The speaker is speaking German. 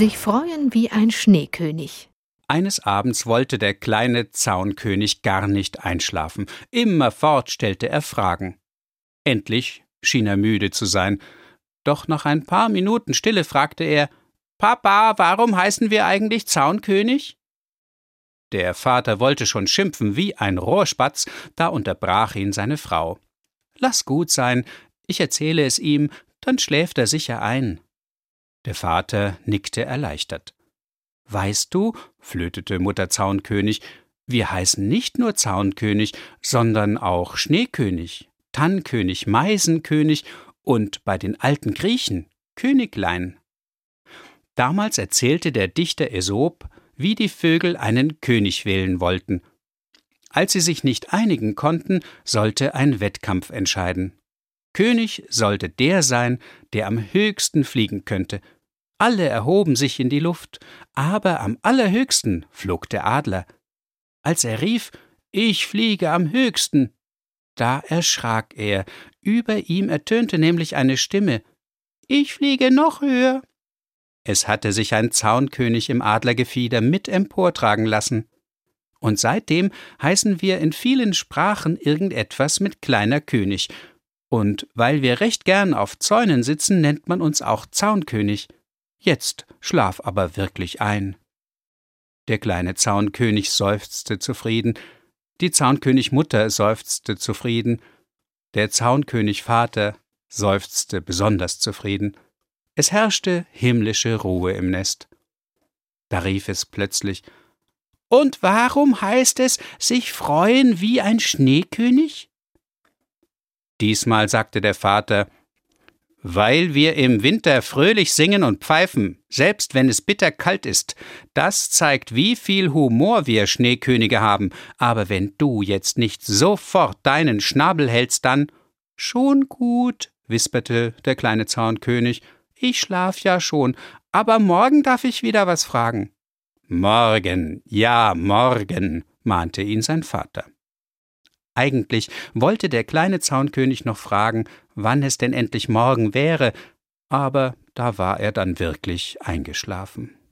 Sich freuen wie ein Schneekönig. Eines Abends wollte der kleine Zaunkönig gar nicht einschlafen. Immerfort stellte er Fragen. Endlich schien er müde zu sein. Doch nach ein paar Minuten Stille fragte er Papa, warum heißen wir eigentlich Zaunkönig? Der Vater wollte schon schimpfen wie ein Rohrspatz, da unterbrach ihn seine Frau. Lass gut sein, ich erzähle es ihm, dann schläft er sicher ein. Der Vater nickte erleichtert. Weißt du, flötete Mutter Zaunkönig, wir heißen nicht nur Zaunkönig, sondern auch Schneekönig, Tannkönig, Meisenkönig und bei den alten Griechen Königlein. Damals erzählte der Dichter Aesop, wie die Vögel einen König wählen wollten. Als sie sich nicht einigen konnten, sollte ein Wettkampf entscheiden. König sollte der sein, der am höchsten fliegen könnte. Alle erhoben sich in die Luft, aber am allerhöchsten flog der Adler. Als er rief Ich fliege am höchsten, da erschrak er, über ihm ertönte nämlich eine Stimme Ich fliege noch höher. Es hatte sich ein Zaunkönig im Adlergefieder mit emportragen lassen. Und seitdem heißen wir in vielen Sprachen irgendetwas mit kleiner König, und weil wir recht gern auf Zäunen sitzen, nennt man uns auch Zaunkönig. Jetzt schlaf aber wirklich ein. Der kleine Zaunkönig seufzte zufrieden, die Zaunkönigmutter seufzte zufrieden, der Zaunkönig Vater seufzte besonders zufrieden. Es herrschte himmlische Ruhe im Nest. Da rief es plötzlich Und warum heißt es sich freuen wie ein Schneekönig? Diesmal sagte der Vater Weil wir im Winter fröhlich singen und pfeifen, selbst wenn es bitterkalt ist, das zeigt, wie viel Humor wir Schneekönige haben, aber wenn du jetzt nicht sofort deinen Schnabel hältst, dann Schon gut, wisperte der kleine Zaunkönig, ich schlaf ja schon, aber morgen darf ich wieder was fragen. Morgen, ja, morgen, mahnte ihn sein Vater. Eigentlich wollte der kleine Zaunkönig noch fragen, wann es denn endlich morgen wäre, aber da war er dann wirklich eingeschlafen.